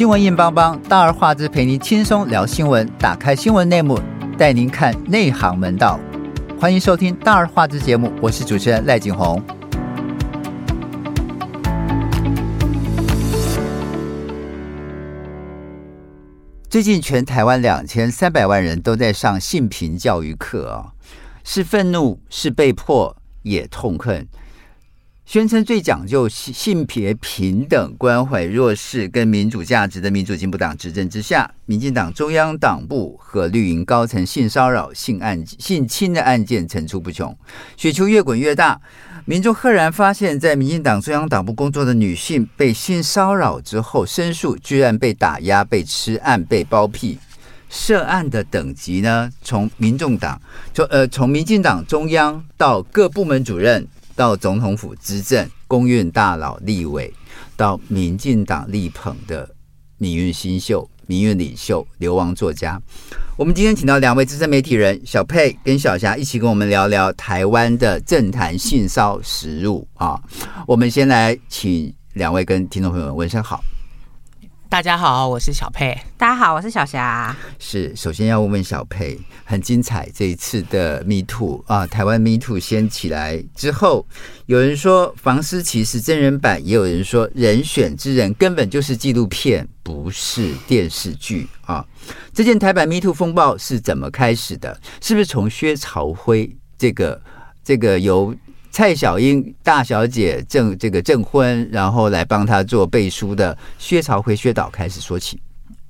新闻硬邦邦，大而化之，陪您轻松聊新闻。打开新闻内幕，带您看内行门道。欢迎收听大而化之节目，我是主持人赖景红。最近，全台湾两千三百万人都在上性平教育课啊，是愤怒，是被迫，也痛恨。宣称最讲究性别平等、关怀弱势跟民主价值的民主进步党执政之下，民进党中央党部和绿营高层性骚扰、性案、性侵的案件层出不穷，雪球越滚越大。民众赫然发现，在民进党中央党部工作的女性被性骚扰之后，申诉居然被打压、被吃案、被包庇。涉案的等级呢，从民众党，从呃从民进党中央到各部门主任。到总统府执政、公院大佬、立委，到民进党力捧的民运新秀、民运领袖、流亡作家，我们今天请到两位资深媒体人小佩跟小霞一起跟我们聊聊台湾的政坛性骚实务啊。我们先来请两位跟听众朋友们问声好。大家好，我是小佩。大家好，我是小霞。是，首先要问问小佩，很精彩这一次的 Me Too 啊，台湾 Me Too 掀起来之后，有人说房思琪是真人版，也有人说人选之人根本就是纪录片，不是电视剧啊。这件台版 Me Too 风暴是怎么开始的？是不是从薛朝辉这个这个由？蔡小英大小姐证这个证婚，然后来帮她做背书的薛朝辉薛导开始说起。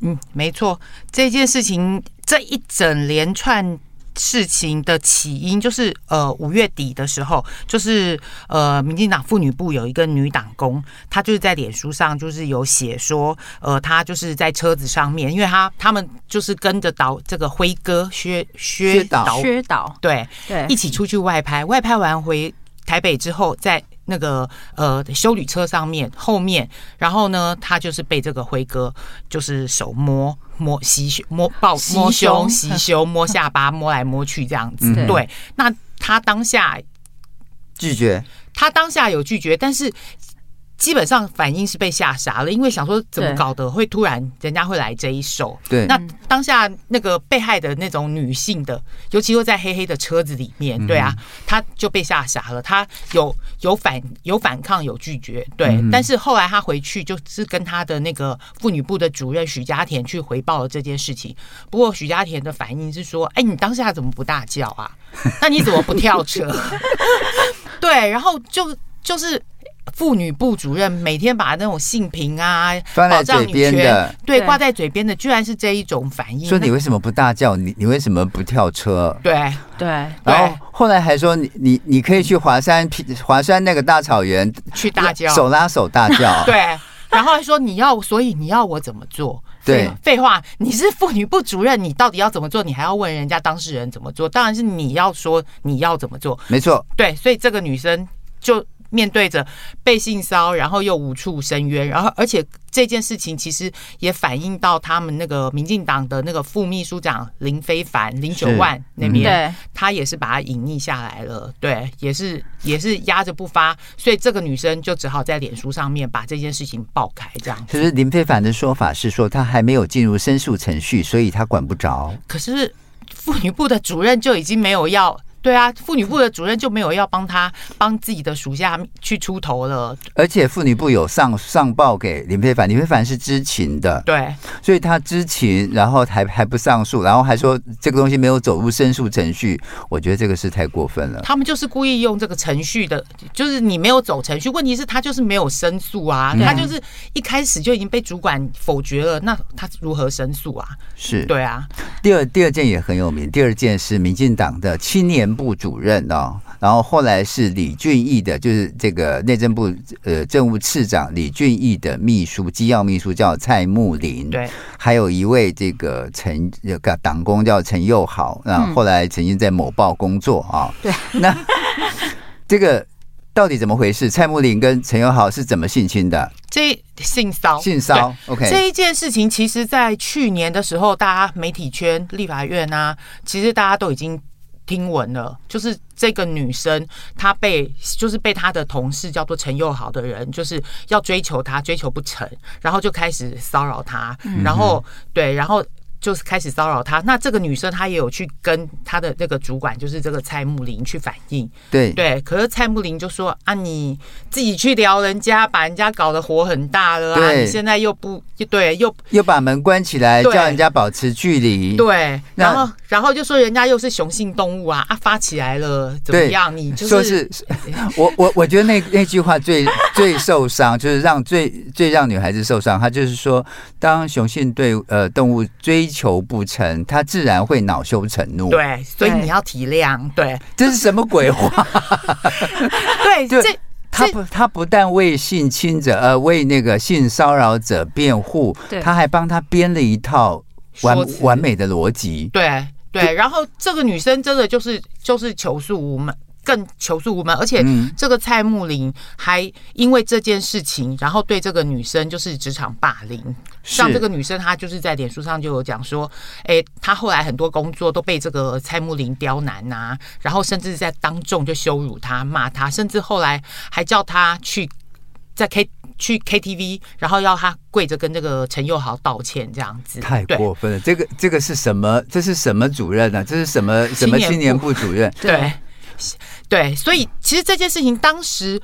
嗯，没错，这件事情这一整连串事情的起因，就是呃五月底的时候，就是呃民进党妇女部有一个女党工，她就是在脸书上就是有写说，呃她就是在车子上面，因为她他们就是跟着导这个辉哥薛薛导薛导对对一起出去外拍，外拍完回。台北之后，在那个呃修旅车上面后面，然后呢，他就是被这个辉哥就是手摸摸袭胸摸抱摸胸袭胸摸下巴摸来摸去这样子。嗯、对，那他当下拒绝，他当下有拒绝，但是。基本上反应是被吓傻了，因为想说怎么搞的会突然人家会来这一手？对，那当下那个被害的那种女性的，尤其又在黑黑的车子里面，对啊，她就被吓傻了。她有有反有反抗有拒绝，对，但是后来她回去就是跟她的那个妇女部的主任许家田去回报了这件事情。不过许家田的反应是说：“哎，你当下怎么不大叫啊？那你怎么不跳车？” 对，然后就就是。妇女部主任每天把那种性平啊、保障女权，对，挂在嘴边的，居然是这一种反应。说你为什么不大叫？你你为什么不跳车？对对。然后后来还说你你你可以去华山华山那个大草原去大叫，手拉手大叫。对。然后还说你要，所以你要我怎么做？对，废话，你是妇女部主任，你到底要怎么做？你还要问人家当事人怎么做？当然是你要说你要怎么做。没错。对，所以这个女生就。面对着被性骚，然后又无处申冤，然后而且这件事情其实也反映到他们那个民进党的那个副秘书长林非凡林九万那边，对，他也是把他隐匿下来了，对，也是也是压着不发，所以这个女生就只好在脸书上面把这件事情爆开，这样。可是林非凡的说法是说，他还没有进入申诉程序，所以他管不着。可是妇女部的主任就已经没有要。对啊，妇女部的主任就没有要帮他帮自己的属下去出头了，而且妇女部有上上报给林飞凡，林飞凡是知情的，对，所以他知情，然后还还不上诉，然后还说这个东西没有走入申诉程序，我觉得这个是太过分了。他们就是故意用这个程序的，就是你没有走程序，问题是他就是没有申诉啊，他就是一开始就已经被主管否决了，那他如何申诉啊？是对啊。第二第二件也很有名，第二件是民进党的青年部主任哦，然后后来是李俊毅的，就是这个内政部呃政务次长李俊毅的秘书机要秘书叫蔡木林，对，还有一位这个陈这个党工叫陈佑豪，那后后来曾经在某报工作啊，对，那 这个到底怎么回事？蔡木林跟陈佑豪是怎么性侵的？这性骚性骚，OK，这一件事情其实，在去年的时候，大家媒体圈、立法院啊，其实大家都已经。听闻了，就是这个女生她被就是被她的同事叫做陈又豪的人，就是要追求她，追求不成，然后就开始骚扰她，然后对，然后。就是开始骚扰他，那这个女生她也有去跟她的那个主管，就是这个蔡木林去反映。对对，可是蔡木林就说啊，你自己去撩人家，把人家搞得火很大了啊，你现在又不对，又又把门关起来，叫人家保持距离。对，然后然后就说人家又是雄性动物啊，啊发起来了怎么样？你就是我我我觉得那那句话最最受伤，就是让最最让女孩子受伤。她就是说，当雄性对呃动物追求不成，他自然会恼羞成怒。对，所以你要体谅。对，这是什么鬼话？对，这他不，他不但为性侵者呃为那个性骚扰者辩护，他还帮他编了一套完完美的逻辑。对对，然后这个女生真的就是就是求诉无门。更求助无门，而且这个蔡慕林还因为这件事情，然后对这个女生就是职场霸凌。像这个女生，她就是在脸书上就有讲说，哎，她后来很多工作都被这个蔡慕林刁难呐，然后甚至在当众就羞辱她、骂她，甚至后来还叫她去在 K 去 KTV，然后要她跪着跟这个陈佑豪道歉，这样子太过分了。这个这个是什么？这是什么主任呢？这是什么什么青年部主任？对。对，所以其实这件事情当时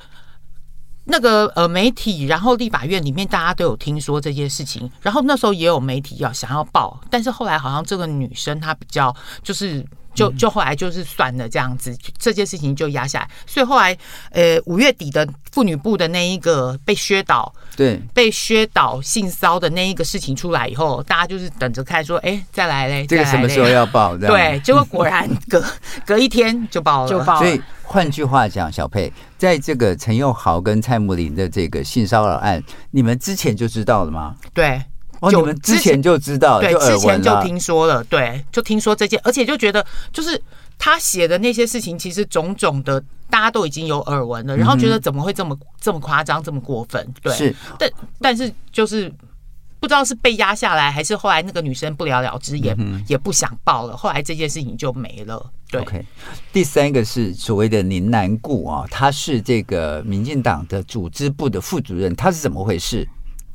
那个呃媒体，然后立法院里面大家都有听说这件事情，然后那时候也有媒体要想要报，但是后来好像这个女生她比较就是。就就后来就是算了这样子，这件事情就压下来。所以后来，呃，五月底的妇女部的那一个被削倒，对，被削倒性骚的那一个事情出来以后，大家就是等着看，说，哎，再来嘞，这个什么时候要报？对，结果果然 隔隔一天就报了，就报了。所以换句话讲，小佩，在这个陈佑豪跟蔡慕林的这个性骚扰案，你们之前就知道了吗？对。哦，你们之前就知道，对，之前就听说了，对，就听说这件，而且就觉得，就是他写的那些事情，其实种种的，大家都已经有耳闻了，然后觉得怎么会这么这么夸张，这么过分？对，是，但但是就是不知道是被压下来，还是后来那个女生不了了之，也也不想报了，后来这件事情就没了。对，OK。第三个是所谓的宁南固啊，他是这个民进党的组织部的副主任，他是怎么回事？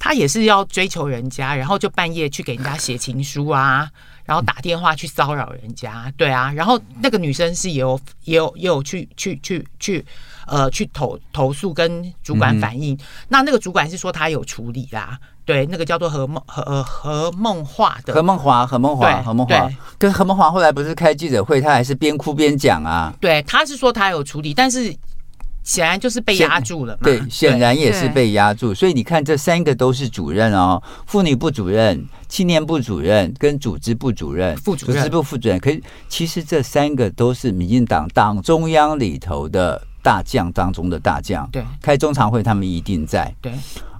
他也是要追求人家，然后就半夜去给人家写情书啊，然后打电话去骚扰人家，对啊，然后那个女生是也有也有也有去去去去呃去投投诉跟主管反映，嗯、那那个主管是说他有处理啦，对，那个叫做何梦何何梦华的。何梦华何梦华何梦华，跟何梦华后来不是开记者会，他还是边哭边讲啊，对，他是说他有处理，但是。显然就是被压住了嘛，对，显然也是被压住。所以你看，这三个都是主任哦，妇女部主任、青年部主任跟组织部主任、副主任、组织部副主任。可是其实这三个都是民进党党中央里头的大将当中的大将。对，开中常会他们一定在。对。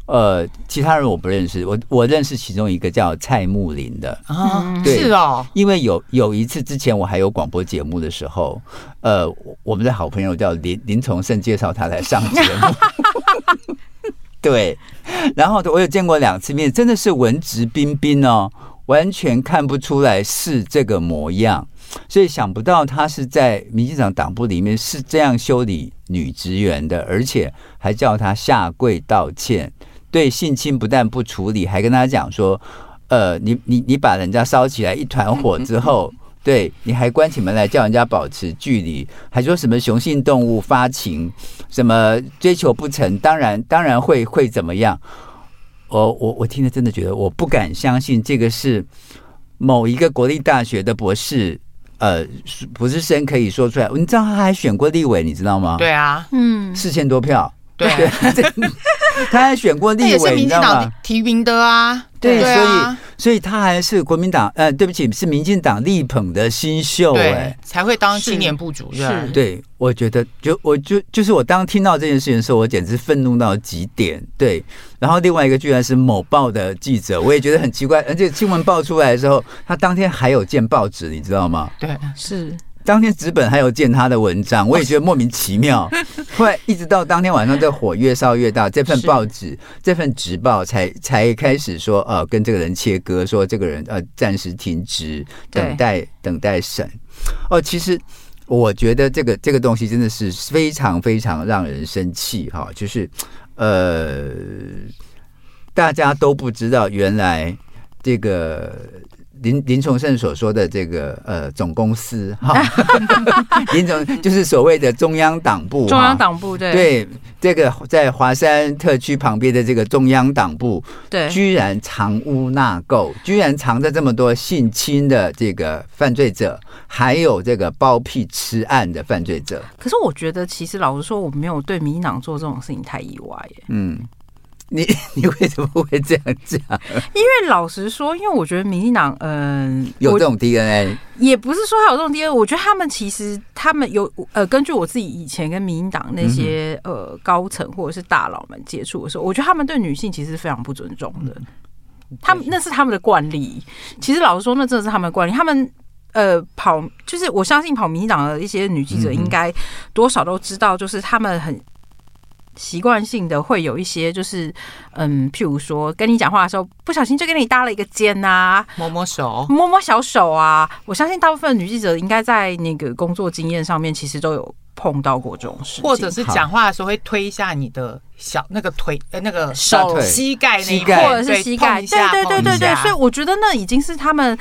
呃，其他人我不认识，我我认识其中一个叫蔡木林的。啊，对是哦，因为有有一次之前我还有广播节目的时候，呃，我们的好朋友叫林林崇盛介绍他来上节目，对，然后我有见过两次面，真的是文质彬彬哦，完全看不出来是这个模样，所以想不到他是在民进党党部里面是这样修理女职员的，而且还叫他下跪道歉。对性侵不但不处理，还跟他讲说，呃，你你你把人家烧起来一团火之后，对，你还关起门来叫人家保持距离，还说什么雄性动物发情，什么追求不成，当然当然会会怎么样？我我我听了真的觉得我不敢相信，这个是某一个国立大学的博士，呃，博士生可以说出来。你知道他还选过立委，你知道吗？对啊，嗯，四千多票。对，他还选过立委，也是民进党提名的啊。对，所以所以他还是国民党，呃，对不起，是民进党力捧的新秀，哎，才会当青年部主任。对，我觉得，就我就就是我当听到这件事情的时候，我简直愤怒到极点。对，然后另外一个居然是某报的记者，我也觉得很奇怪。而且新闻爆出来的时候，他当天还有见报纸，你知道吗？对，是。当天纸本还有见他的文章，我也觉得莫名其妙。后来一直到当天晚上，这火越烧越大，这份报纸、这份纸报才才开始说，呃，跟这个人切割，说这个人呃暂时停职，等待等待审。哦，其实我觉得这个这个东西真的是非常非常让人生气哈，就是呃，大家都不知道原来这个。林林崇胜所说的这个呃总公司哈，林总就是所谓的中央党部，中央党部对对，这个在华山特区旁边的这个中央党部，对，居然藏污纳垢，居然藏着这么多性侵的这个犯罪者，还有这个包庇吃案的犯罪者。可是我觉得，其实老实说，我没有对民进党做这种事情太意外耶。嗯。你 你为什么会这样讲？因为老实说，因为我觉得民进党，嗯、呃，有这种 DNA，也不是说他有这种 DNA。我觉得他们其实他们有呃，根据我自己以前跟民进党那些呃高层或者是大佬们接触的时候，我觉得他们对女性其实是非常不尊重的。他们那是他们的惯例。其实老实说，那真的是他们的惯例。他们呃跑，就是我相信跑民进党的一些女记者，应该多少都知道，就是他们很。习惯性的会有一些，就是嗯，譬如说跟你讲话的时候，不小心就给你搭了一个肩呐、啊，摸摸手，摸摸小手啊。我相信大部分女记者应该在那个工作经验上面，其实都有碰到过这种事，或者是讲话的时候会推一下你的小那个腿，呃，那个手膝盖那一块，或者是膝盖，对对对对对。所以我觉得那已经是他们。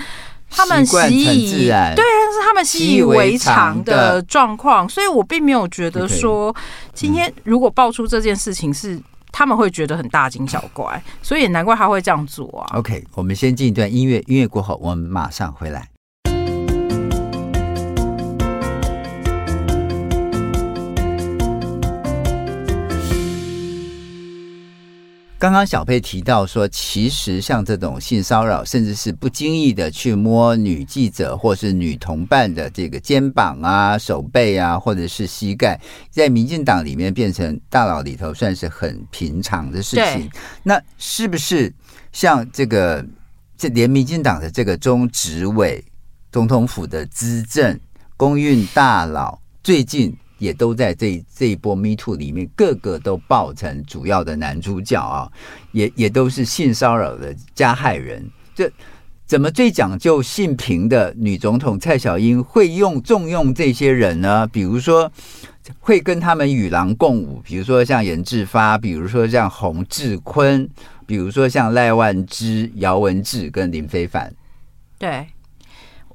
他们习以对，但是他们习以为常的状况，所以我并没有觉得说今天如果爆出这件事情是他们会觉得很大惊小怪，所以也难怪他会这样做啊。OK，我们先进一段音乐，音乐过后我们马上回来。刚刚小佩提到说，其实像这种性骚扰，甚至是不经意的去摸女记者或是女同伴的这个肩膀啊、手背啊，或者是膝盖，在民进党里面变成大佬里头算是很平常的事情。那是不是像这个，这连民进党的这个中执委、总统府的资政、公运大佬，最近？也都在这这一波 Me Too 里面，个个都爆成主要的男主角啊，也也都是性骚扰的加害人。这怎么最讲究性平的女总统蔡小英会用重用这些人呢？比如说会跟他们与狼共舞，比如说像严志发，比如说像洪志坤，比如说像赖万之、姚文智跟林非凡。对，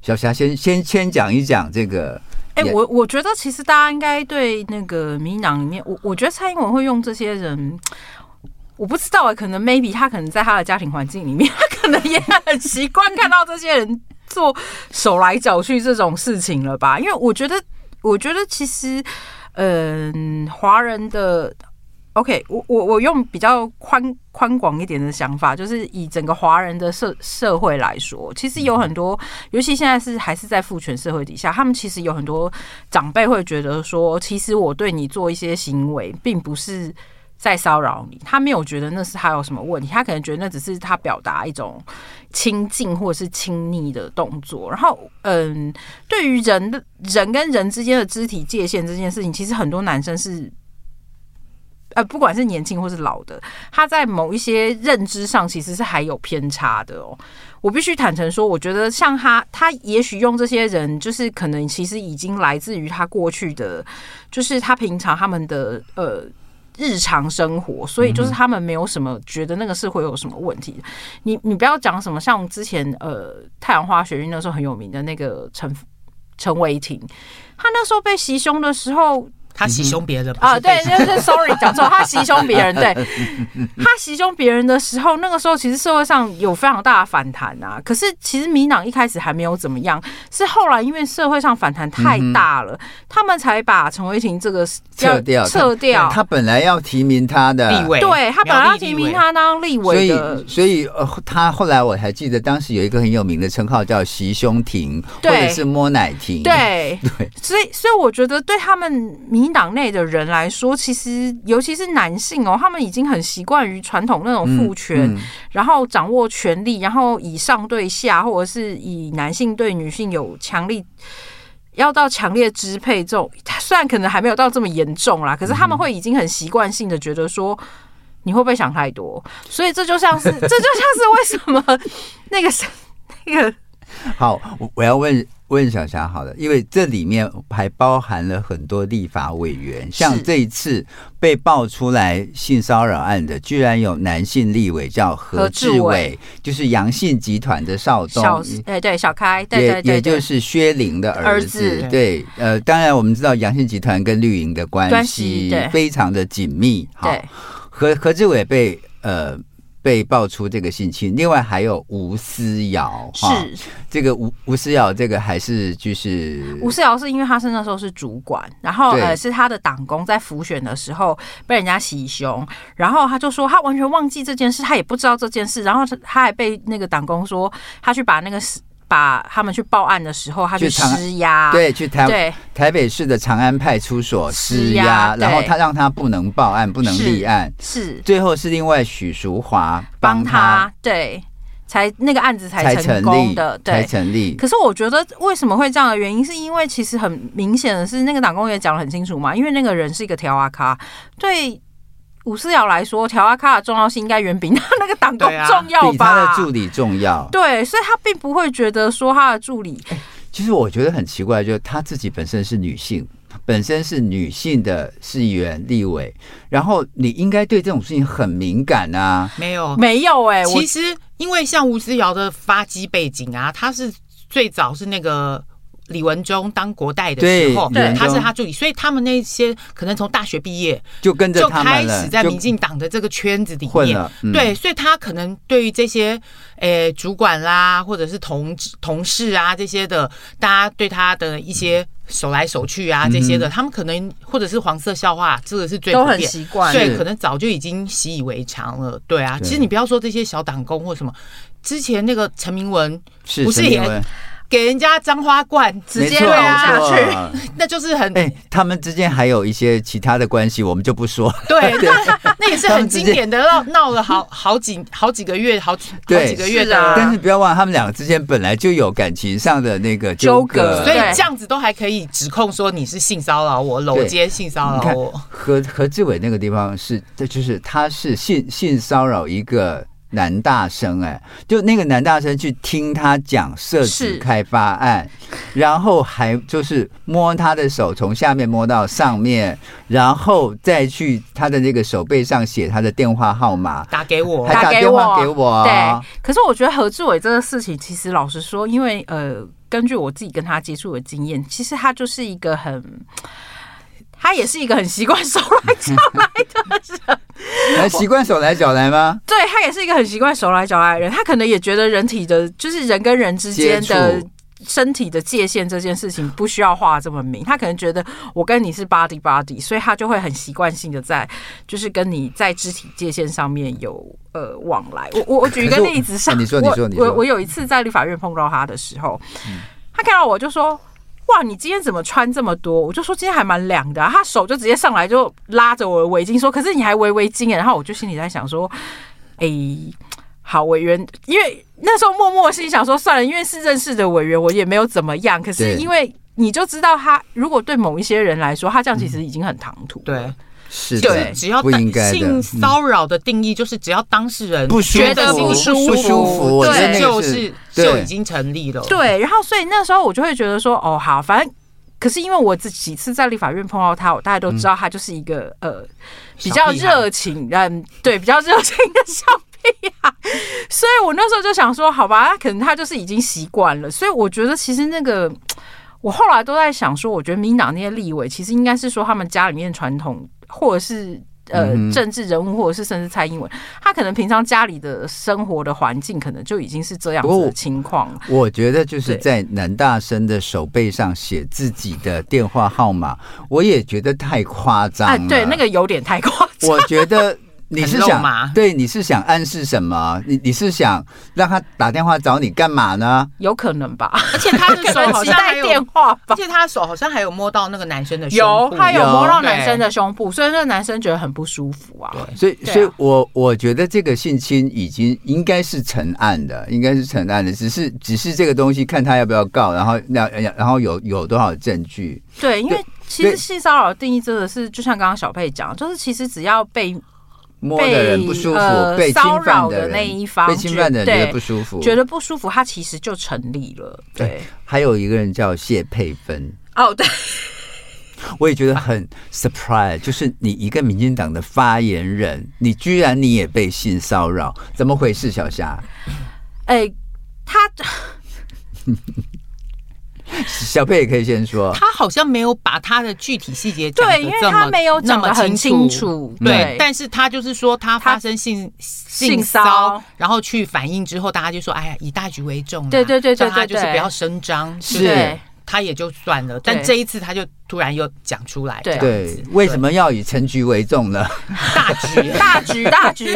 小霞先先先讲一讲这个。哎、欸，我我觉得其实大家应该对那个民进党里面，我我觉得蔡英文会用这些人，我不知道啊，可能 maybe 他可能在他的家庭环境里面，他可能也很习惯看到这些人做手来脚去这种事情了吧？因为我觉得，我觉得其实，嗯，华人的。OK，我我我用比较宽宽广一点的想法，就是以整个华人的社社会来说，其实有很多，尤其现在是还是在父权社会底下，他们其实有很多长辈会觉得说，其实我对你做一些行为，并不是在骚扰你，他没有觉得那是他有什么问题，他可能觉得那只是他表达一种亲近或者是亲昵的动作。然后，嗯，对于人的人跟人之间的肢体界限这件事情，其实很多男生是。呃，不管是年轻或是老的，他在某一些认知上其实是还有偏差的哦。我必须坦诚说，我觉得像他，他也许用这些人，就是可能其实已经来自于他过去的，就是他平常他们的呃日常生活，所以就是他们没有什么觉得那个是会有什么问题。你你不要讲什么，像之前呃太阳花学运那时候很有名的那个陈陈伟霆，他那时候被袭胸的时候。他袭胸别人啊，对，就是 sorry 讲错，他袭胸别人，对，他袭胸别人的时候，那个时候其实社会上有非常大的反弹啊。可是其实民党一开始还没有怎么样，是后来因为社会上反弹太大了，他们才把陈伟霆这个撤掉，撤掉。他本来要提名他的。立委，对他本来要提名他当立委的，所以所以呃，他后来我还记得当时有一个很有名的称号叫袭胸亭，或者是摸奶亭，对。对，所以所以我觉得对他们民。民党内的人来说，其实尤其是男性哦，他们已经很习惯于传统那种父权，嗯嗯、然后掌握权力，然后以上对下，或者是以男性对女性有强力，要到强烈支配这种，虽然可能还没有到这么严重啦，可是他们会已经很习惯性的觉得说，你会不会想太多？所以这就像是，这就像是为什么那个那个。好，我我要问问小霞好了，因为这里面还包含了很多立法委员，像这一次被爆出来性骚扰案的，居然有男性立委叫何志伟，就是阳信集团的少东，小对对小开，对对对，对，也就是薛凌的儿子，儿子。对，呃，当然我们知道阳信集团跟绿营的关系非常的紧密，好，何何志伟被呃。被爆出这个性侵，另外还有吴思瑶，是。这个吴吴思瑶，这个还是就是吴思瑶，是因为他是那时候是主管，然后呃是他的党工在浮选的时候被人家袭胸，然后他就说他完全忘记这件事，他也不知道这件事，然后他还被那个党工说他去把那个把他们去报案的时候，他去施压，对，去台对。台北市的长安派出所施压，然后他让他不能报案，不能立案，是，是最后是另外许淑华帮他，他，对，才那个案子才成功的，对，才成立。可是我觉得为什么会这样的原因，是因为其实很明显的是，那个党工也讲的很清楚嘛，因为那个人是一个条啊卡，对。吴思瑶来说，条阿卡的重要性应该远比他那个党工重要吧？比他的助理重要。对，所以他并不会觉得说他的助理。其实我觉得很奇怪，就是他自己本身是女性，本身是女性的市议员、立委，然后你应该对这种事情很敏感啊。没有，没有哎、欸。其实，因为像吴思瑶的发迹背景啊，他是最早是那个。李文忠当国代的时候，对，他是他助理，所以他们那些可能从大学毕业就跟着他们就开始在民进党的这个圈子里面，嗯、对，所以他可能对于这些诶、欸、主管啦，或者是同同事啊这些的，大家对他的一些手来手去啊这些的，嗯、他们可能或者是黄色笑话，这个是最习惯，对，可能早就已经习以为常了，对啊。其实你不要说这些小党工或什么，之前那个陈明文不是也。给人家脏花罐直接扔下去，那就是很。哎，他们之间还有一些其他的关系，我们就不说。对，那也是很经典的，闹闹了好好几好几个月，好几好几个月的。但是不要忘了，他们两个之间本来就有感情上的那个纠葛，所以这样子都还可以指控说你是性骚扰我，搂肩性骚扰我。何何志伟那个地方是，这就是他是性性骚扰一个。男大生哎，就那个男大生去听他讲社子开发案，然后还就是摸他的手，从下面摸到上面，然后再去他的那个手背上写他的电话号码，打给我，还打电话给我。对，可是我觉得何志伟这个事情，其实老实说，因为呃，根据我自己跟他接触的经验，其实他就是一个很。他也是一个很习惯手来 脚来的人，还习惯手来脚来吗？对，他也是一个很习惯手来脚来的人。他可能也觉得人体的，就是人跟人之间的身体的界限这件事情不需要画这么明。他可能觉得我跟你是 body body，所以他就会很习惯性的在，就是跟你在肢体界限上面有呃往来。我我我举一个例子，上你说你说你说，我我有一次在立法院碰到他的时候，他看到我就说。哇，你今天怎么穿这么多？我就说今天还蛮凉的啊，他手就直接上来就拉着我的围巾说：“可是你还围围巾耶。”然后我就心里在想说：“ 哎，好委员，因为那时候默默心里想说算了，因为是认识的委员，我也没有怎么样。可是因为你就知道他，如果对某一些人来说，他这样其实已经很唐突。”对。是对，只要性骚扰的定义就是只要当事人觉得不舒服，不舒服，对，就是就已经成立了。对，然后所以那时候我就会觉得说，哦，好，反正可是因为我这几次在立法院碰到他，我大家都知道他就是一个呃比较热情，嗯，对，比较热情的小屁孩，所以我那时候就想说，好吧，可能他就是已经习惯了。所以我觉得其实那个我后来都在想说，我觉得民党那些立委其实应该是说他们家里面传统。或者是呃政治人物，或者是甚至蔡英文，他可能平常家里的生活的环境，可能就已经是这样子的情况。我觉得就是在男大生的手背上写自己的电话号码，我也觉得太夸张了。哎，对，那个有点太夸张。我觉得。你是想对？你是想暗示什么？你你是想让他打电话找你干嘛呢？有可能吧。而且他的手 好像还有电话，而且他的手好像还有摸到那个男生的胸部，有他有摸到男生的胸部，所以那个男生觉得很不舒服啊。对，所以所以我我觉得这个性侵已经应该是成案的，应该是成案的，只是只是这个东西看他要不要告，然后那然后有有多少证据？对，因为其实性骚扰的定义真的是就像刚刚小佩讲，就是其实只要被。摸的人不舒服，呃、被侵犯的那一方，被侵犯的人觉得不舒服，觉得不舒服，他其实就成立了。对，对还有一个人叫谢佩芬。哦，对，我也觉得很 surprise，就是你一个民进党的发言人，你居然你也被性骚扰，怎么回事？小霞，哎、欸，他。小佩也可以先说，他好像没有把他的具体细节讲对，因为他没有讲的很清楚，对，但是他就是说他发生性性骚，然后去反映之后，大家就说，哎呀，以大局为重，对对对对，他就是不要声张，是。他也就算了，但这一次他就突然又讲出来，对，对，为什么要以成局为重呢？大局，大局，大局。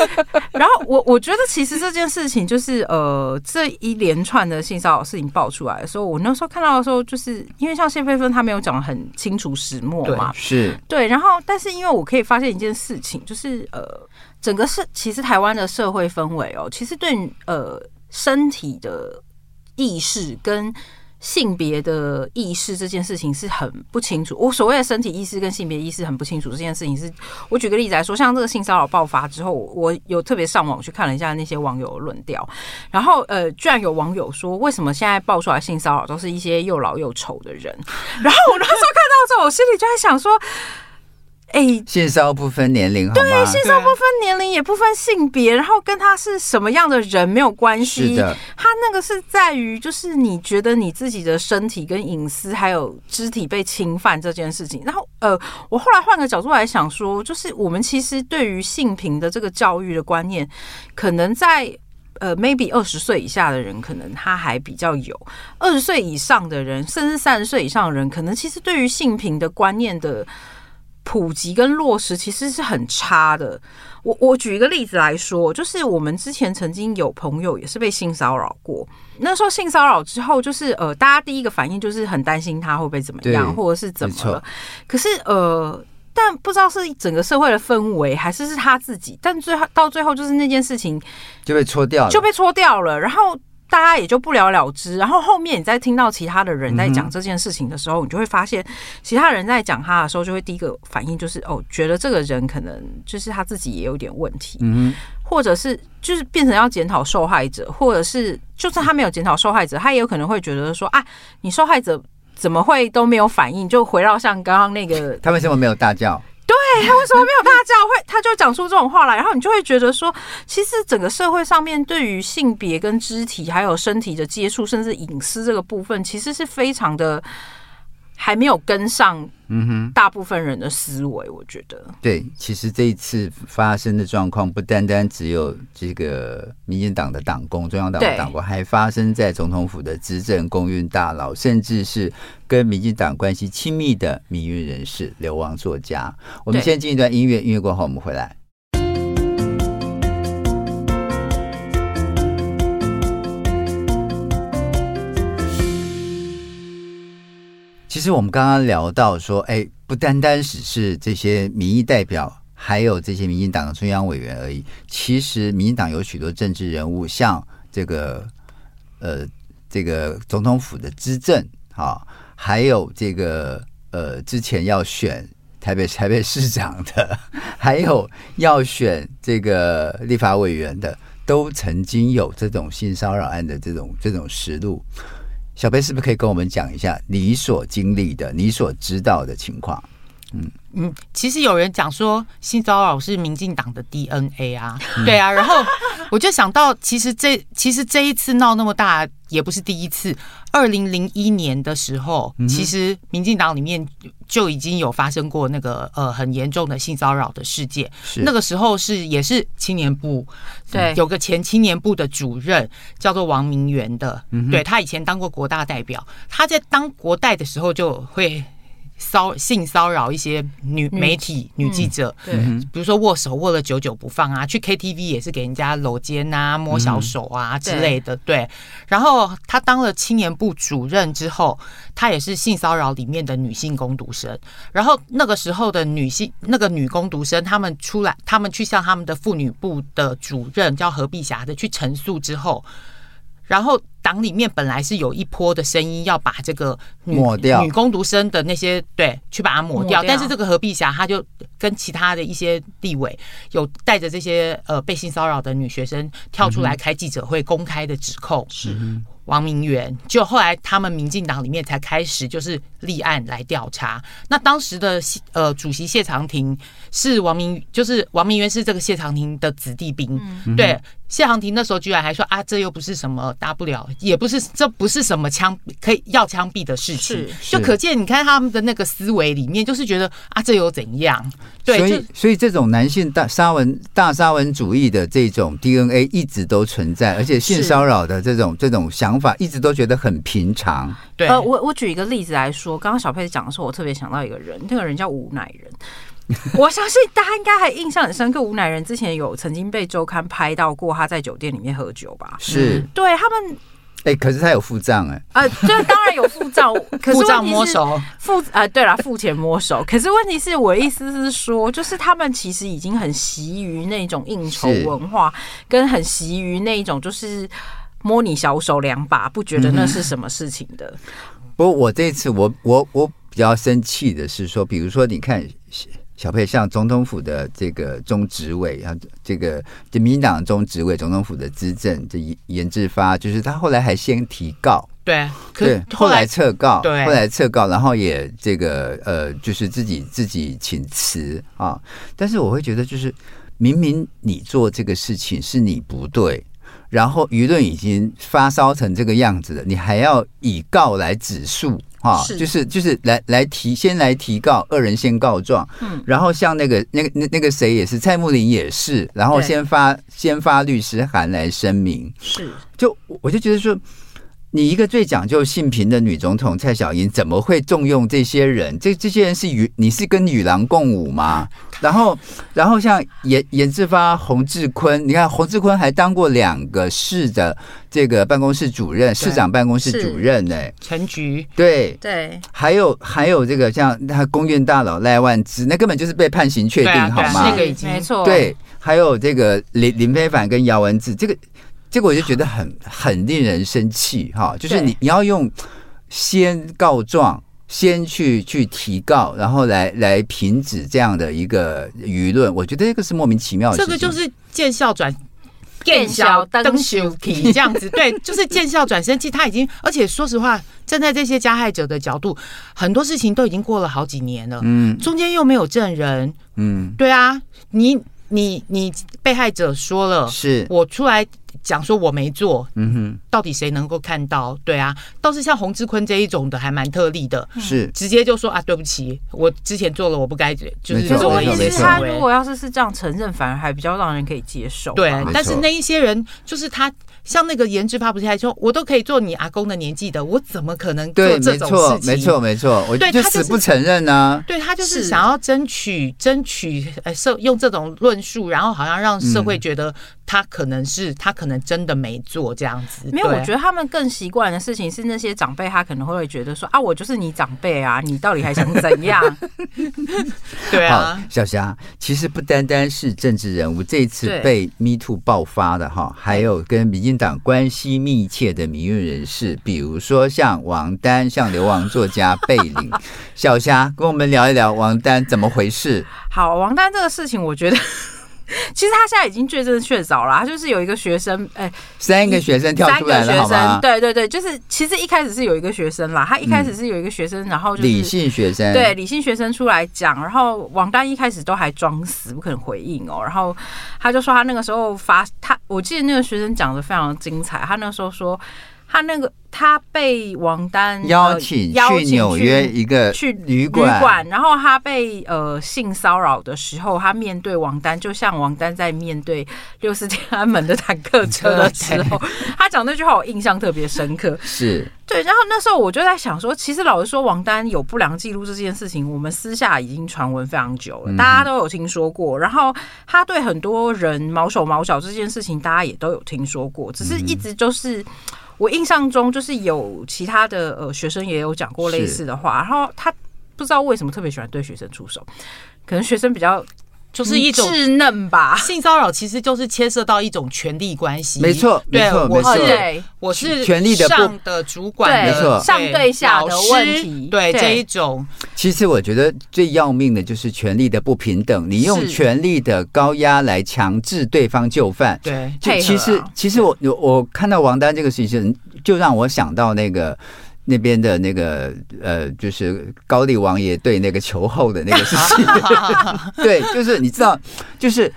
然后我我觉得其实这件事情就是呃，这一连串的性骚扰事情爆出来的时候，我那时候看到的时候，就是因为像谢飞芬他没有讲的很清楚始末嘛，是对。然后，但是因为我可以发现一件事情，就是呃，整个是其实台湾的社会氛围哦，其实对呃身体的意识跟。性别的意识这件事情是很不清楚。我所谓的身体意识跟性别意识很不清楚这件事情是，我举个例子来说，像这个性骚扰爆发之后，我有特别上网去看了一下那些网友的论调，然后呃，居然有网友说，为什么现在爆出来性骚扰都是一些又老又丑的人？然后我那时候看到之后，我心里就在想说。哎，性骚扰不分年龄，对，性骚扰不分年龄，也不分性别，然后跟他是什么样的人没有关系。是的，他那个是在于，就是你觉得你自己的身体跟隐私还有肢体被侵犯这件事情。然后，呃，我后来换个角度来想说，就是我们其实对于性平的这个教育的观念，可能在呃，maybe 二十岁以下的人，可能他还比较有；二十岁以上的人，甚至三十岁以上的人，可能其实对于性平的观念的。普及跟落实其实是很差的。我我举一个例子来说，就是我们之前曾经有朋友也是被性骚扰过。那时候性骚扰之后，就是呃，大家第一个反应就是很担心他会不会怎么样，或者是怎么了。可是呃，但不知道是整个社会的氛围，还是是他自己。但最后到最后，就是那件事情就被戳掉了，就被戳掉了。然后。大家也就不了了之，然后后面你再听到其他的人在讲这件事情的时候，你就会发现，其他人在讲他的时候，就会第一个反应就是哦，觉得这个人可能就是他自己也有点问题，嗯，或者是就是变成要检讨受害者，或者是就算他没有检讨受害者，他也有可能会觉得说啊，你受害者怎么会都没有反应？就回到像刚刚那个，他为什么没有大叫？对，他为什么没有他这样？会他就讲出这种话来，然后你就会觉得说，其实整个社会上面对于性别跟肢体还有身体的接触，甚至隐私这个部分，其实是非常的。还没有跟上，嗯哼，大部分人的思维，我觉得、嗯、对。其实这一次发生的状况，不单单只有这个民进党的党工、中央党的党工，还发生在总统府的执政公运大佬，甚至是跟民进党关系亲密的民运人士、流亡作家。我们先进一段音乐，音乐过后我们回来。实我们刚刚聊到说，哎，不单单只是这些民意代表，还有这些民进党的中央委员而已。其实民进党有许多政治人物，像这个呃，这个总统府的资政啊，还有这个呃，之前要选台北 台北市长的，还有要选这个立法委员的，都曾经有这种性骚扰案的这种这种实录。小贝是不是可以跟我们讲一下你所经历的、你所知道的情况？嗯嗯，其实有人讲说性骚扰是民进党的 DNA 啊，对啊，然后我就想到，其实这其实这一次闹那么大也不是第一次。二零零一年的时候，其实民进党里面就已经有发生过那个呃很严重的性骚扰的事件。那个时候是也是青年部，对，有个前青年部的主任叫做王明元的，对，他以前当过国大代表，他在当国代的时候就会。骚性骚扰一些女媒体女记者，嗯，对，比如说握手握了久久不放啊，去 KTV 也是给人家搂肩啊、摸小手啊之类的，对。然后他当了青年部主任之后，他也是性骚扰里面的女性攻读生。然后那个时候的女性那个女工读生，他们出来，他们去向他们的妇女部的主任叫何碧霞的去陈述之后，然后。党里面本来是有一波的声音要把这个抹掉女工读生的那些对，去把它抹掉，但是这个何碧霞她就跟其他的一些立委有带着这些呃被性骚扰的女学生跳出来开记者会，公开的指控是。王明元，就后来他们民进党里面才开始就是立案来调查。那当时的呃主席谢长廷是王明，就是王明元是这个谢长廷的子弟兵，嗯、对。谢航廷那时候居然还说啊，这又不是什么大不了，也不是这不是什么枪可以要枪毙的事情，就可见你看他们的那个思维里面，就是觉得啊，这又怎样？对，所以所以这种男性大沙文大沙文主义的这种 DNA 一直都存在，而且性骚扰的这种这种想法一直都觉得很平常。对，呃，我我举一个例子来说，刚刚小佩讲的时候，我特别想到一个人，那个人叫吴乃仁。我相信大家应该还印象很深刻，吴乃仁之前有曾经被周刊拍到过他在酒店里面喝酒吧？是，对他们，哎、欸，可是他有付账哎，啊，对，当然有付账，付账摸手，付啊，对了，付钱摸手。可是问题是我的意思是说，就是他们其实已经很习于那种应酬文化，跟很习于那一种就是摸你小手两把，不觉得那是什么事情的。嗯、不过我这次我我我比较生气的是说，比如说你看。小佩像总统府的这个中执委啊，这个这民进党中执委总统府的资政这颜志发，就是他后来还先提告，对，对，后来撤告，对，后来撤告，然后也这个呃，就是自己自己请辞啊。但是我会觉得，就是明明你做这个事情是你不对，然后舆论已经发烧成这个样子了，你还要以告来指诉。啊，就是就是来来提，先来提告，二人先告状，嗯，然后像那个那个那那个谁也是，蔡慕林也是，然后先发先发律师函来声明，是，就我就觉得说。你一个最讲究性平的女总统蔡小英，怎么会重用这些人？这这些人是与你是跟与狼共舞吗？然后，然后像严严志发、洪志坤，你看洪志坤还当过两个市的这个办公室主任、市长办公室主任呢。陈菊，对对，还有还有这个像他公院大佬赖万枝，那根本就是被判刑确定，好吗？那个已经没错。对，还有这个林林非凡跟姚文智，这个。结果我就觉得很很令人生气哈，就是你你要用先告状，先去去提告，然后来来停止这样的一个舆论，我觉得这个是莫名其妙的。这个就是见效转见笑灯休皮这样子，对，就是见效转生气。他已经，而且说实话，站在这些加害者的角度，很多事情都已经过了好几年了，嗯，中间又没有证人，嗯，对啊，你你你被害者说了，是我出来。讲说我没做，嗯哼，到底谁能够看到？对啊，倒是像洪志坤这一种的还蛮特例的，是直接就说啊，对不起，我之前做了我不该，就是做了一些。他如果要是是这样承认，反而还比较让人可以接受。对，但是那一些人就是他。像那个颜值发不是还说，我都可以做你阿公的年纪的，我怎么可能做这种事情？没错，没错，我就死不承认呢、啊。对他就是想要争取争取呃社用这种论述，然后好像让社会觉得他可能是、嗯、他可能真的没做这样子。没有，我觉得他们更习惯的事情是那些长辈，他可能会觉得说啊，我就是你长辈啊，你到底还想怎样？对啊，小霞，其实不单单是政治人物，这一次被 Me Too 爆发的哈，还有跟民进党关系密切的民运人士，比如说像王丹，像流亡作家贝林，小霞跟我们聊一聊王丹怎么回事？好，王丹这个事情，我觉得。其实他现在已经确证确凿了，他就是有一个学生，哎，三个学生跳出来了，三个学生，对对对，就是其实一开始是有一个学生啦，他一开始是有一个学生，然后就是理性学生，对理性学生出来讲，然后王丹一开始都还装死，不肯回应哦，然后他就说他那个时候发他，我记得那个学生讲的非常精彩，他那个时候说。他那个，他被王丹邀请去纽约一个去旅馆，然后他被呃性骚扰的时候，他面对王丹，就像王丹在面对六四天安门的坦克车的 时候，他讲那句话我印象特别深刻。是对，然后那时候我就在想说，其实老实说，王丹有不良记录这件事情，我们私下已经传闻非常久了，大家都有听说过。然后他对很多人毛手毛脚这件事情，大家也都有听说过，只是一直就是。我印象中就是有其他的呃学生也有讲过类似的话，然后他不知道为什么特别喜欢对学生出手，可能学生比较就是一种稚嫩吧。性骚扰其实就是牵涉到一种权力关系。没错，没错，我是我是权力的上的主管，没错，上对下的问题。对这一种，其实我觉得最要命的就是权力的不平等。你用权力的高压来强制对方就范。对，就其实其实我我看到王丹这个事情，就让我想到那个。那边的那个呃，就是高丽王爷对那个球后的那个事情，对，就是你知道，就是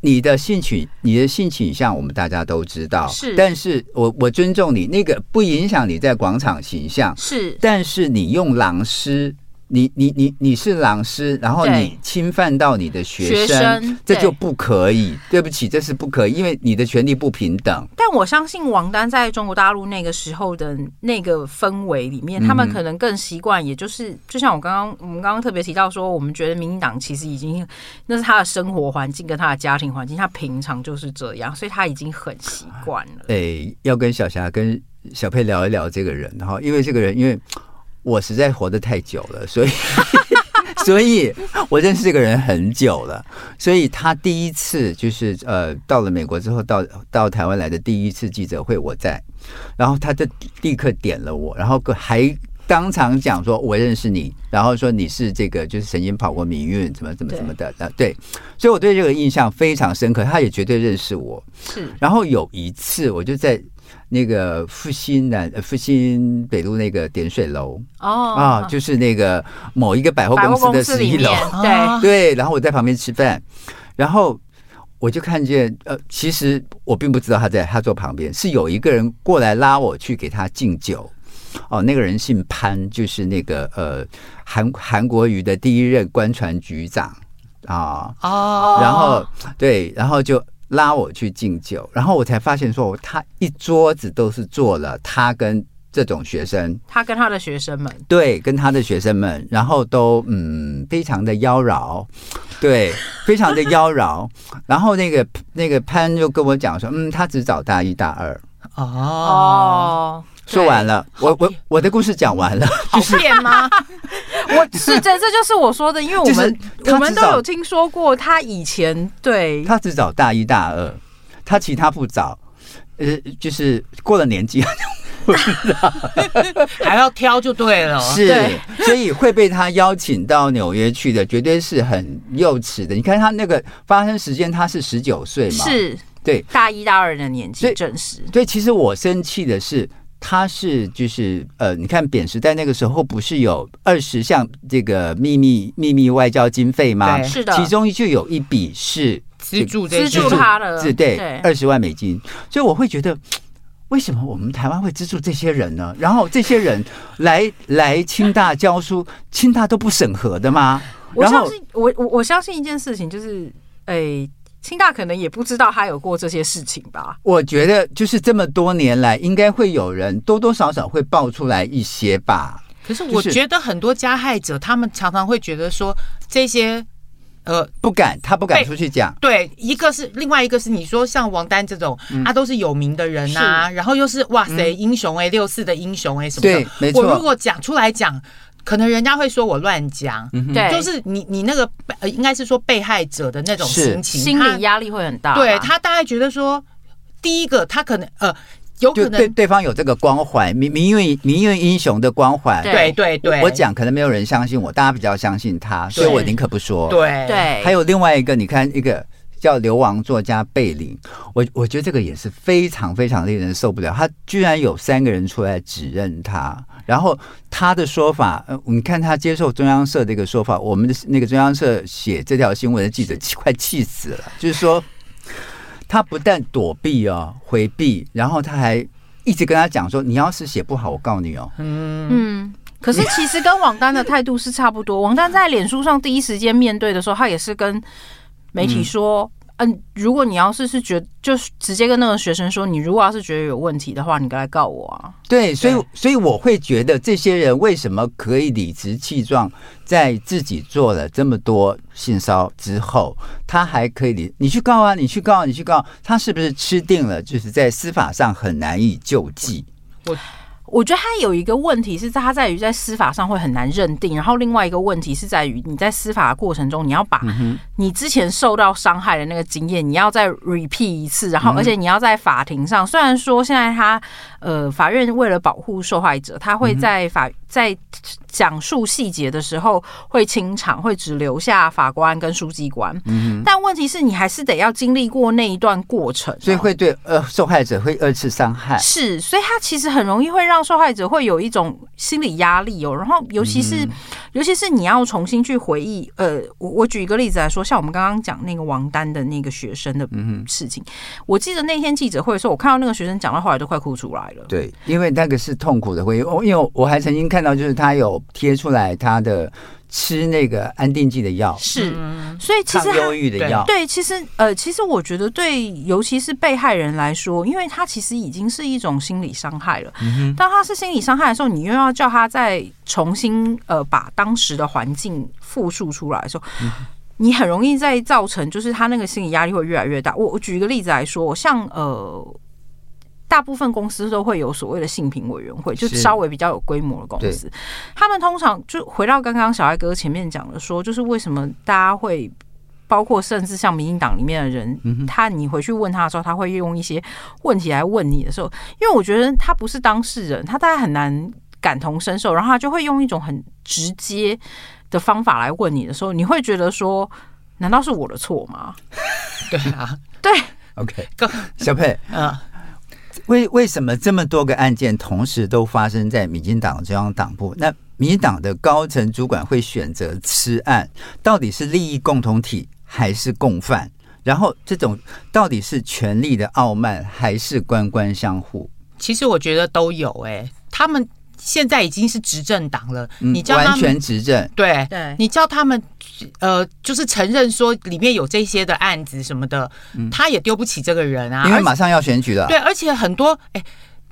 你的性取，你的性倾向，我们大家都知道，是，但是我我尊重你，那个不影响你在广场形象，是，但是你用狼师。你你你你是老师，然后你侵犯到你的学生，这就不可以。对不起，这是不可以，因为你的权利不平等。但我相信王丹在中国大陆那个时候的那个氛围里面，他们可能更习惯，也就是就像我刚刚我们刚刚特别提到说，我们觉得民进党其实已经那是他的生活环境跟他的家庭环境，他平常就是这样，所以他已经很习惯了。哎，要跟小霞跟小佩聊一聊这个人，然后因为这个人因为。我实在活得太久了，所以，所以我认识这个人很久了。所以他第一次就是呃，到了美国之后，到到台湾来的第一次记者会，我在，然后他就立刻点了我，然后还当场讲说，我认识你，然后说你是这个就是曾经跑过民运，怎么怎么怎么的，对，对，所以我对这个印象非常深刻。他也绝对认识我，是。然后有一次，我就在。那个复兴南复兴北路那个点水楼哦啊，就是那个某一个百货公司的十一楼，对对。然后我在旁边吃饭，然后我就看见呃，其实我并不知道他在他坐旁边，是有一个人过来拉我去给他敬酒。哦，那个人姓潘，就是那个呃韩韩国瑜的第一任官船局长啊哦。然后对，然后就。拉我去敬酒，然后我才发现说，他一桌子都是坐了他跟这种学生，他跟他的学生们，对，跟他的学生们，然后都嗯，非常的妖娆，对，非常的妖娆。然后那个那个潘就跟我讲说，嗯，他只找大一大二。哦。说完了，我我我的故事讲完了，就是变吗？我是这这就是我说的，因为我们我们都有听说过他以前对，他只找大一大二，他其他不找，呃，就是过了年纪不知道 还要挑就对了，是，所以会被他邀请到纽约去的，绝对是很幼稚的。你看他那个发生时间，他是十九岁嘛，是对大一大二的年纪，正实对。其实我生气的是。他是就是呃，你看扁时代那个时候不是有二十项这个秘密秘密外交经费吗？是的，其中就有一笔是资助资助他的，对，二十万美金。所以我会觉得，为什么我们台湾会资助这些人呢？然后这些人来来清大教书，清大都不审核的吗？我相信我我我相信一件事情，就是诶。欸清大可能也不知道他有过这些事情吧。我觉得就是这么多年来，应该会有人多多少少会爆出来一些吧。可是我觉得很多加害者，他们常常会觉得说这些呃不敢，他不敢出去讲。对，一个是另外一个是你说像王丹这种，他都是有名的人啊，然后又是哇塞英雄哎，六四的英雄哎什么的。对，没错。我如果讲出来讲。可能人家会说我乱讲，对，就是你你那个呃，应该是说被害者的那种心情，心理压力会很大。对，他大概觉得说，第一个他可能呃，有可能对对方有这个光环，民民运民运英雄的光环。对对对，我讲可能没有人相信我，大家比较相信他，所以我宁可不说。对对，还有另外一个，你看一个。叫流亡作家贝林，我我觉得这个也是非常非常令人受不了。他居然有三个人出来指认他，然后他的说法，呃，你看他接受中央社的一个说法，我们的那个中央社写这条新闻的记者快气死了，就是说他不但躲避哦，回避，然后他还一直跟他讲说，你要是写不好，我告你哦。嗯嗯，可是其实跟王丹的态度是差不多。王丹在脸书上第一时间面对的时候，他也是跟。媒体说：“嗯，如果你要是是觉，就是直接跟那个学生说，你如果要是觉得有问题的话，你来告我啊。”对，所以所以我会觉得这些人为什么可以理直气壮，在自己做了这么多性骚之后，他还可以理你去告啊，你去告，你去告，他是不是吃定了？就是在司法上很难以救济。我。我觉得他有一个问题是在他在于在司法上会很难认定，然后另外一个问题是在于你在司法的过程中，你要把你之前受到伤害的那个经验，你要再 repeat 一次，然后而且你要在法庭上，虽然说现在他呃法院为了保护受害者，他会在法在讲述细节的时候会清场，会只留下法官跟书记官，嗯但问题是你还是得要经历过那一段过程，所以会对呃受害者会二次伤害，是，所以他其实很容易会让。受害者会有一种心理压力哦，然后尤其是、嗯、尤其是你要重新去回忆，呃，我我举一个例子来说，像我们刚刚讲那个王丹的那个学生的事情，嗯、我记得那天记者会的时候，我看到那个学生讲到后来都快哭出来了。对，因为那个是痛苦的回忆，因为我还曾经看到，就是他有贴出来他的。吃那个安定剂的药是，所以其实忧郁的药对，其实呃，其实我觉得对，尤其是被害人来说，因为他其实已经是一种心理伤害了。当他是心理伤害的时候，你又要叫他再重新呃把当时的环境复述出来的时候，你很容易再造成就是他那个心理压力会越来越大。我我举一个例子来说，我像呃。大部分公司都会有所谓的性平委员会，就稍微比较有规模的公司，他们通常就回到刚刚小艾哥前面讲的说，就是为什么大家会包括甚至像民进党里面的人，他你回去问他的时候，他会用一些问题来问你的时候，因为我觉得他不是当事人，他大概很难感同身受，然后他就会用一种很直接的方法来问你的时候，你会觉得说，难道是我的错吗？对啊，对，OK，小佩，嗯。为为什么这么多个案件同时都发生在民进党中央党部？那民进党的高层主管会选择吃案，到底是利益共同体还是共犯？然后这种到底是权力的傲慢还是官官相护？其实我觉得都有哎、他们。现在已经是执政党了，你叫他们完全执政，对对，你叫他们呃，就是承认说里面有这些的案子什么的，他也丢不起这个人啊，因为马上要选举了。对，而且很多哎，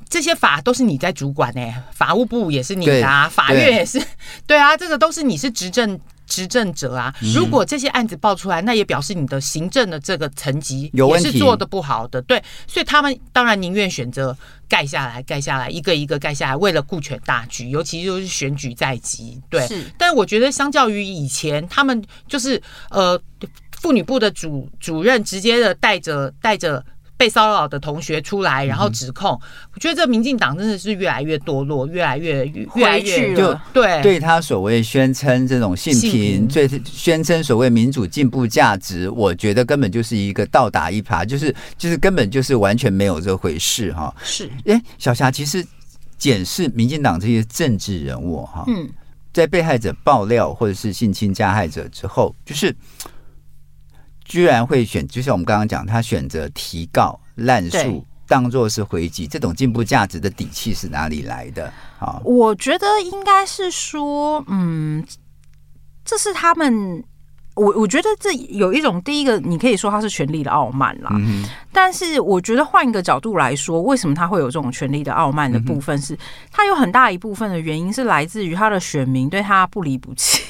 这些法都是你在主管哎，法务部也是你的啊，法院也是，对啊，这个都是你是执政。执政者啊，如果这些案子爆出来，那也表示你的行政的这个层级也是做的不好的，对，所以他们当然宁愿选择盖下来，盖下来，一个一个盖下来，为了顾全大局，尤其就是选举在即，对。是，但是我觉得相较于以前，他们就是呃，妇女部的主主任直接的带着带着。被骚扰的同学出来，然后指控，嗯、我觉得这民进党真的是越来越堕落，越来越越来越就对。对他所谓宣称这种性平，最宣称所谓民主进步价值，我觉得根本就是一个倒打一耙，就是就是根本就是完全没有这回事哈。是，哎，小霞，其实检视民进党这些政治人物哈，嗯，在被害者爆料或者是性侵加害者之后，就是。居然会选，就像我们刚刚讲，他选择提告滥诉，当做是回击，这种进步价值的底气是哪里来的？啊，我觉得应该是说，嗯，这是他们。我我觉得这有一种，第一个你可以说他是权力的傲慢啦，嗯、但是我觉得换一个角度来说，为什么他会有这种权力的傲慢的部分是，是、嗯、他有很大一部分的原因是来自于他的选民对他不离不弃，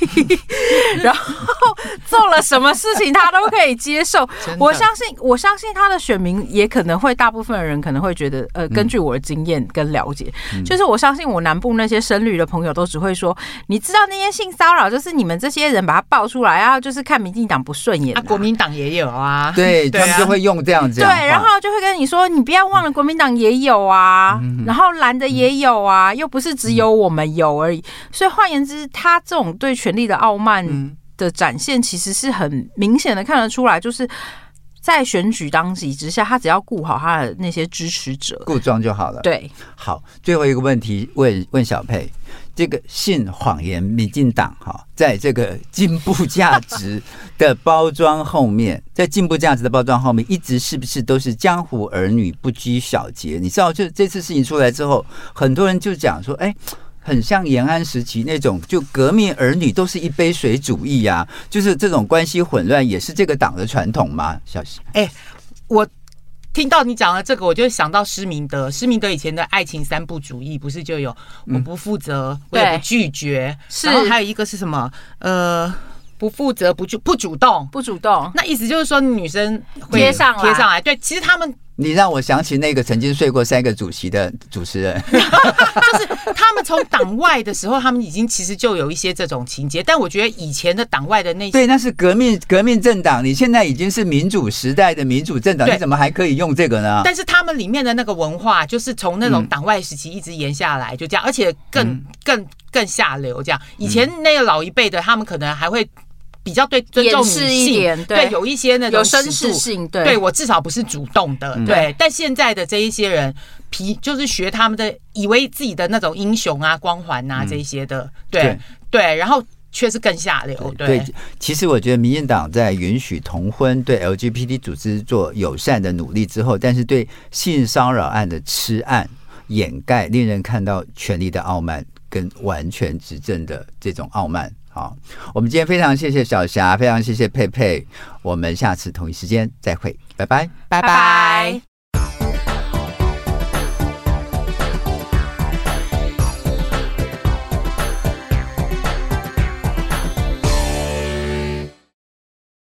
然后做了什么事情他都可以接受。我相信，我相信他的选民也可能会，大部分的人可能会觉得，呃，根据我的经验跟了解，嗯、就是我相信我南部那些深绿的朋友都只会说，你知道那些性骚扰就是你们这些人把他爆出来啊，就是。看民进党不顺眼，啊，国民党也有啊，对，他们就会用这样子，对，然后就会跟你说，你不要忘了国民党也有啊，然后蓝的也有啊，又不是只有我们有而已。所以换言之，他这种对权力的傲慢的展现，其实是很明显的看得出来，就是在选举当局之下，他只要顾好他的那些支持者，顾装就好了。对，好，最后一个问题问问小佩。这个信谎言，民进党哈，在这个进步价值 的包装后面，在进步价值的包装后面，一直是不是都是江湖儿女不拘小节？你知道，就这次事情出来之后，很多人就讲说，哎，很像延安时期那种，就革命儿女都是一杯水主义呀、啊，就是这种关系混乱，也是这个党的传统吗？小希，哎，我。听到你讲了这个，我就想到施明德。施明德以前的爱情三不主义，不是就有我不负责，我也不拒绝，然后还有一个是什么？呃，不负责，不主不主动，不主动。那意思就是说，女生会贴上贴上来。对，其实他们你让我想起那个曾经睡过三个主席的主持人，就是他们从党外的时候，他们已经其实就有一些这种情节。但我觉得以前的党外的那些，对，那是革命革命政党，你现在已经是民主时代的民主政党，你怎么还可以用这个呢？但是他们里面的那个文化，就是从那种党外时期一直延下来，就这样，而且更更更下流这样。以前那个老一辈的，他们可能还会。比较对尊重女性，对，有一些那种有绅士性，对，对我至少不是主动的，对。对但现在的这一些人，皮就是学他们的，以为自己的那种英雄啊、光环啊这一些的，对对，然后却是更下流，对，对。其实我觉得民进党在允许同婚、对 LGBT 组织做友善的努力之后，但是对性骚扰案的痴案掩盖，令人看到权力的傲慢跟完全执政的这种傲慢。好，我们今天非常谢谢小霞，非常谢谢佩佩，我们下次同一时间再会，拜拜，拜拜。